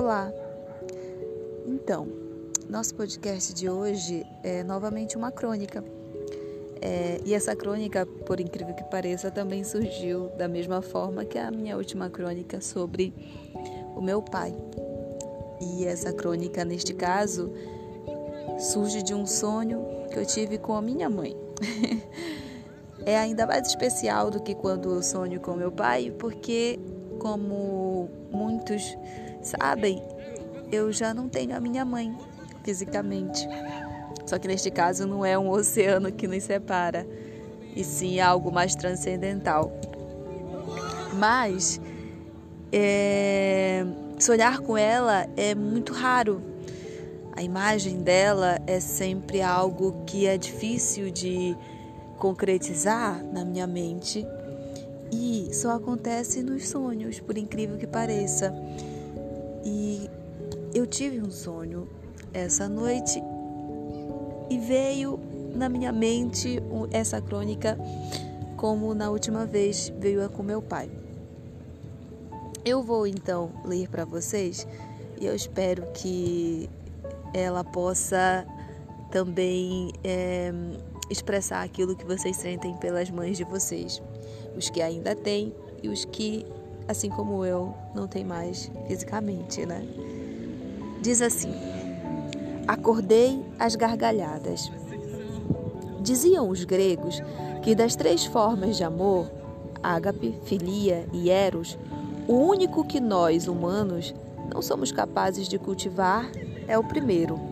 Olá! Então, nosso podcast de hoje é novamente uma crônica. É, e essa crônica, por incrível que pareça, também surgiu da mesma forma que a minha última crônica sobre o meu pai. E essa crônica, neste caso, surge de um sonho que eu tive com a minha mãe. é ainda mais especial do que quando eu sonho com meu pai, porque, como muitos sabem, eu já não tenho a minha mãe fisicamente. Só que neste caso não é um oceano que nos separa, e sim algo mais transcendental. Mas é, sonhar com ela é muito raro. A imagem dela é sempre algo que é difícil de concretizar na minha mente e só acontece nos sonhos, por incrível que pareça. E eu tive um sonho essa noite e veio na minha mente essa crônica como na última vez veio com meu pai. Eu vou então ler para vocês e eu espero que ela possa também é, expressar aquilo que vocês sentem pelas mães de vocês, os que ainda têm e os que, assim como eu, não têm mais fisicamente, né? Diz assim: Acordei às gargalhadas. Diziam os gregos que das três formas de amor, ágape, filia e eros, o único que nós, humanos, não somos capazes de cultivar é o primeiro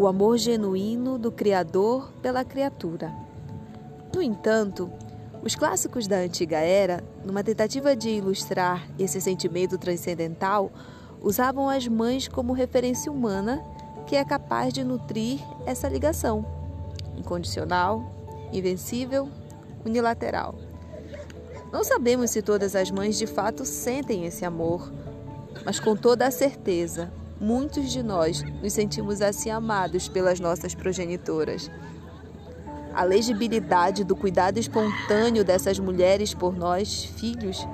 o amor genuíno do Criador pela criatura. No entanto, os clássicos da antiga era, numa tentativa de ilustrar esse sentimento transcendental, usavam as mães como referência humana que é capaz de nutrir essa ligação incondicional, invencível, unilateral. Não sabemos se todas as mães de fato sentem esse amor, mas com toda a certeza, muitos de nós nos sentimos assim amados pelas nossas progenitoras. A legibilidade do cuidado espontâneo dessas mulheres por nós, filhos,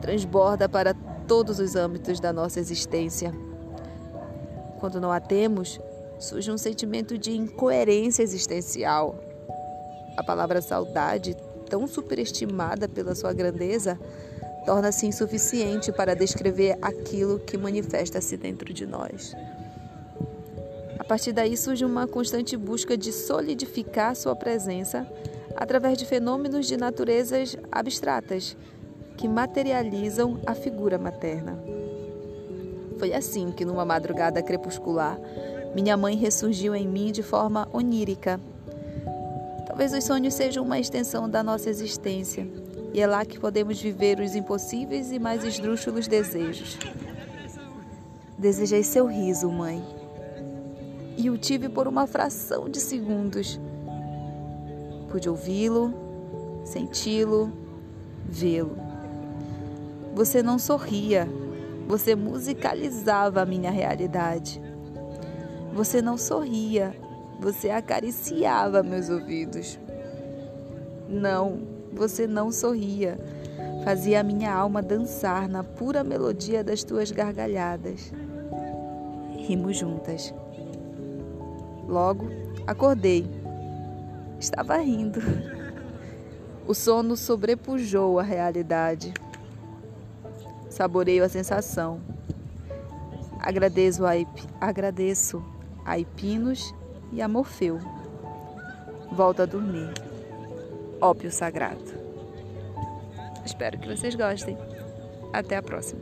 transborda para todos os âmbitos da nossa existência. Quando não a temos, surge um sentimento de incoerência existencial. A palavra saudade, tão superestimada pela sua grandeza, torna-se insuficiente para descrever aquilo que manifesta-se dentro de nós. A partir daí surge uma constante busca de solidificar sua presença através de fenômenos de naturezas abstratas que materializam a figura materna. Foi assim que, numa madrugada crepuscular, minha mãe ressurgiu em mim de forma onírica. Talvez os sonhos sejam uma extensão da nossa existência e é lá que podemos viver os impossíveis e mais esdrúxulos desejos. Desejei seu riso, mãe, e o tive por uma fração de segundos. Pude ouvi-lo, senti-lo, vê-lo. Você não sorria, você musicalizava a minha realidade. Você não sorria, você acariciava meus ouvidos. Não, você não sorria. Fazia a minha alma dançar na pura melodia das tuas gargalhadas. Rimos juntas. Logo, acordei. Estava rindo. O sono sobrepujou a realidade. Saboreio a sensação. Agradeço a, agradeço a Ipinos e a Morfeu. Volto a dormir ópio sagrado. Espero que vocês gostem. Até a próxima.